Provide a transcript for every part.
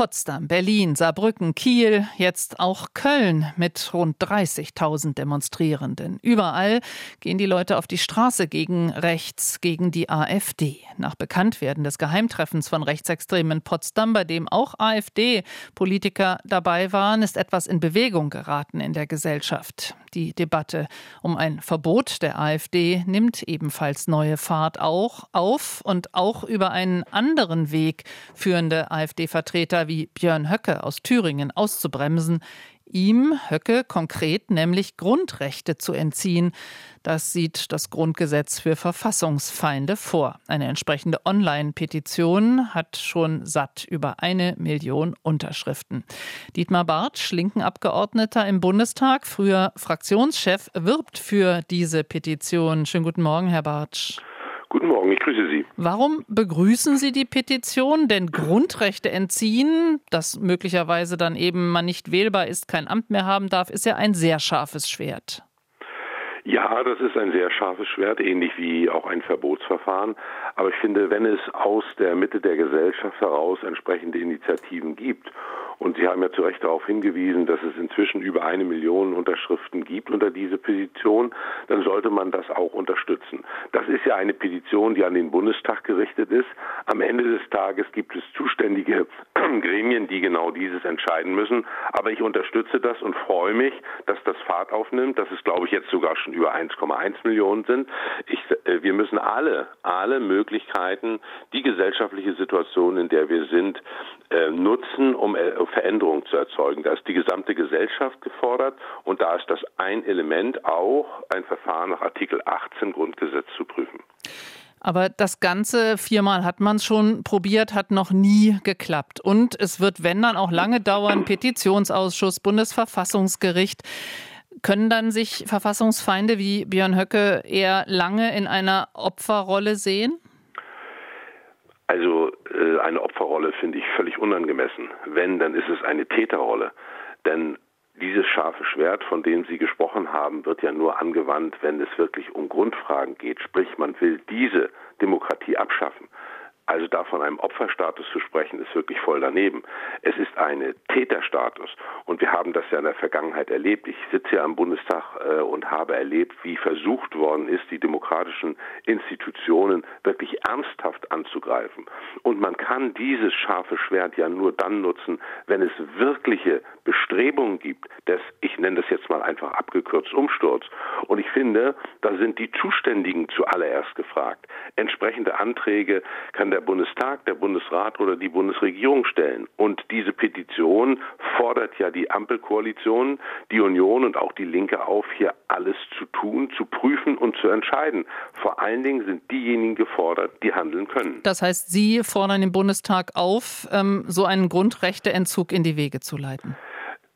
Potsdam, Berlin, Saarbrücken, Kiel, jetzt auch Köln mit rund 30.000 Demonstrierenden. Überall gehen die Leute auf die Straße gegen rechts, gegen die AfD. Nach Bekanntwerden des Geheimtreffens von Rechtsextremen in Potsdam, bei dem auch AfD-Politiker dabei waren, ist etwas in Bewegung geraten in der Gesellschaft. Die Debatte um ein Verbot der AfD nimmt ebenfalls neue Fahrt auch auf und auch über einen anderen Weg führende AfD-Vertreter wie Björn Höcke aus Thüringen auszubremsen, ihm, Höcke, konkret nämlich Grundrechte zu entziehen. Das sieht das Grundgesetz für Verfassungsfeinde vor. Eine entsprechende Online-Petition hat schon satt über eine Million Unterschriften. Dietmar Bartsch, linken Abgeordneter im Bundestag, früher Fraktionschef, wirbt für diese Petition. Schönen guten Morgen, Herr Bartsch. Guten Morgen, ich grüße Sie. Warum begrüßen Sie die Petition? Denn Grundrechte entziehen, dass möglicherweise dann eben man nicht wählbar ist, kein Amt mehr haben darf, ist ja ein sehr scharfes Schwert. Ja, das ist ein sehr scharfes Schwert, ähnlich wie auch ein Verbotsverfahren. Aber ich finde, wenn es aus der Mitte der Gesellschaft heraus entsprechende Initiativen gibt und Sie haben ja zu Recht darauf hingewiesen, dass es inzwischen über eine Million Unterschriften gibt unter diese Petition. Dann sollte man das auch unterstützen. Das ist ja eine Petition, die an den Bundestag gerichtet ist. Am Ende des Tages gibt es zuständige Gremien, die genau dieses entscheiden müssen. Aber ich unterstütze das und freue mich, dass das Fahrt aufnimmt, dass es, glaube ich, jetzt sogar schon über 1,1 Millionen sind. Ich, äh, wir müssen alle, alle Möglichkeiten, die gesellschaftliche Situation, in der wir sind, äh, nutzen, um äh, Veränderungen zu erzeugen. Da ist die gesamte Gesellschaft gefordert und da ist das ein Element auch, ein Verfahren nach Artikel 18 Grundgesetz zu prüfen. Aber das Ganze, viermal hat man es schon probiert, hat noch nie geklappt. Und es wird, wenn dann auch lange dauern, Petitionsausschuss, Bundesverfassungsgericht. Können dann sich Verfassungsfeinde wie Björn Höcke eher lange in einer Opferrolle sehen? Also äh, eine Opferrolle finde ich völlig unangemessen. Wenn, dann ist es eine Täterrolle. Denn dieses scharfe Schwert, von dem Sie gesprochen haben, wird ja nur angewandt, wenn es wirklich um Grundfragen geht. Sprich, man will diese Demokratie abschaffen. Also da von einem Opferstatus zu sprechen, ist wirklich voll daneben. Es ist ein Täterstatus. Und wir haben das ja in der Vergangenheit erlebt. Ich sitze ja am Bundestag äh, und habe erlebt, wie versucht worden ist, die demokratischen Institutionen wirklich ernsthaft anzugreifen. Und man kann dieses scharfe Schwert ja nur dann nutzen, wenn es wirkliche Bestrebungen gibt, des, ich nenne das jetzt mal einfach abgekürzt, Umsturz. Und ich finde, da sind die Zuständigen zuallererst gefragt. Entsprechende Anträge kann der der Bundestag, der Bundesrat oder die Bundesregierung stellen. Und diese Petition fordert ja die Ampelkoalition, die Union und auch die Linke auf, hier alles zu tun, zu prüfen und zu entscheiden. Vor allen Dingen sind diejenigen gefordert, die handeln können. Das heißt, Sie fordern den Bundestag auf, ähm, so einen Grundrechteentzug in die Wege zu leiten.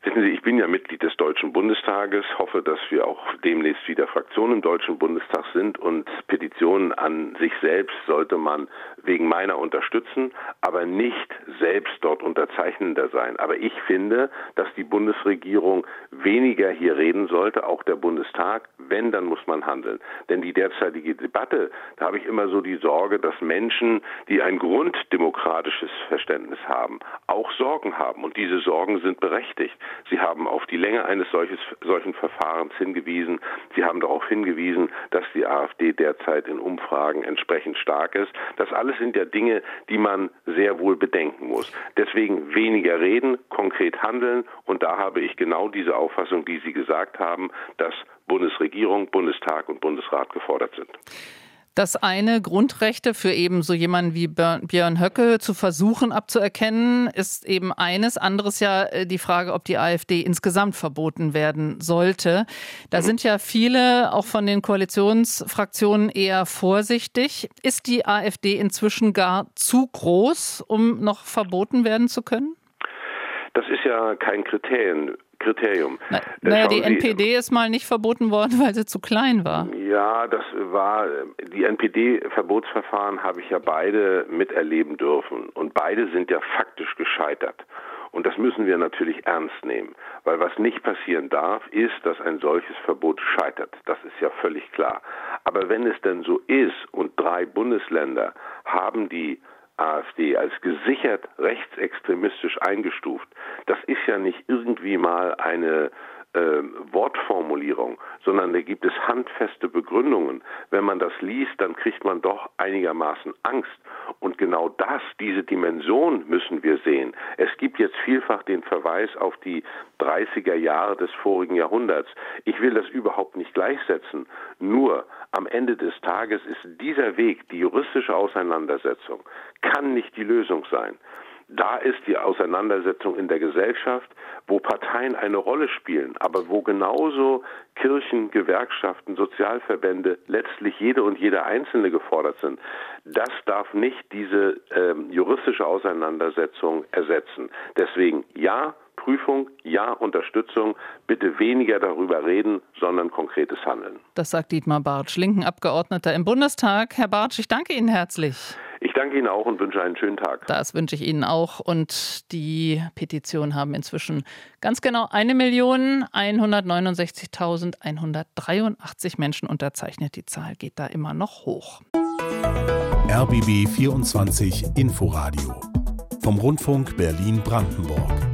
Wissen Sie, ich bin ja Mitglied des Deutschen Bundestages, hoffe, dass wir auch demnächst wieder Fraktion im Deutschen Bundestag sind und Petitionen an sich selbst sollte man wegen meiner unterstützen, aber nicht selbst dort Unterzeichnender sein. Aber ich finde, dass die Bundesregierung weniger hier reden sollte, auch der Bundestag. Wenn, dann muss man handeln. Denn die derzeitige Debatte, da habe ich immer so die Sorge, dass Menschen, die ein grunddemokratisches Verständnis haben, auch Sorgen haben. Und diese Sorgen sind berechtigt. Sie haben auf die Länge eines solches, solchen Verfahrens hingewiesen. Sie haben darauf hingewiesen, dass die AfD derzeit in Umfragen entsprechend stark ist. Das alles sind ja Dinge, die man sehr wohl bedenken muss. Deswegen weniger reden, konkret handeln. Und da habe ich genau diese Auffassung, die Sie gesagt haben, dass Bundesregierung, Bundestag und Bundesrat gefordert sind. Das eine, Grundrechte für eben so jemanden wie Björn Höcke zu versuchen abzuerkennen, ist eben eines. Anderes ja äh, die Frage, ob die AfD insgesamt verboten werden sollte. Da sind ja viele auch von den Koalitionsfraktionen eher vorsichtig. Ist die AfD inzwischen gar zu groß, um noch verboten werden zu können? Das ist ja kein Kriterium. Kriterium. Na, naja, die NPD ist mal nicht verboten worden, weil sie zu klein war. Ja, das war, die NPD-Verbotsverfahren habe ich ja beide miterleben dürfen. Und beide sind ja faktisch gescheitert. Und das müssen wir natürlich ernst nehmen. Weil was nicht passieren darf, ist, dass ein solches Verbot scheitert. Das ist ja völlig klar. Aber wenn es denn so ist und drei Bundesländer haben die AfD als gesichert rechtsextremistisch eingestuft, das ist ja nicht irgendwie mal eine äh, Wortformulierung, sondern da gibt es handfeste Begründungen. Wenn man das liest, dann kriegt man doch einigermaßen Angst. Und genau das, diese Dimension müssen wir sehen. Es gibt jetzt vielfach den Verweis auf die 30er Jahre des vorigen Jahrhunderts. Ich will das überhaupt nicht gleichsetzen. Nur am Ende des Tages ist dieser Weg, die juristische Auseinandersetzung, kann nicht die Lösung sein. Da ist die Auseinandersetzung in der Gesellschaft, wo Parteien eine Rolle spielen, aber wo genauso Kirchen, Gewerkschaften, Sozialverbände, letztlich jede und jeder Einzelne gefordert sind. Das darf nicht diese ähm, juristische Auseinandersetzung ersetzen. Deswegen ja, Prüfung, ja, Unterstützung, bitte weniger darüber reden, sondern konkretes Handeln. Das sagt Dietmar Bartsch, linken Abgeordneter im Bundestag. Herr Bartsch, ich danke Ihnen herzlich. Ich danke Ihnen auch und wünsche einen schönen Tag. Das wünsche ich Ihnen auch. Und die Petitionen haben inzwischen ganz genau 1.169.183 Menschen unterzeichnet. Die Zahl geht da immer noch hoch. RBB 24 Inforadio vom Rundfunk Berlin-Brandenburg.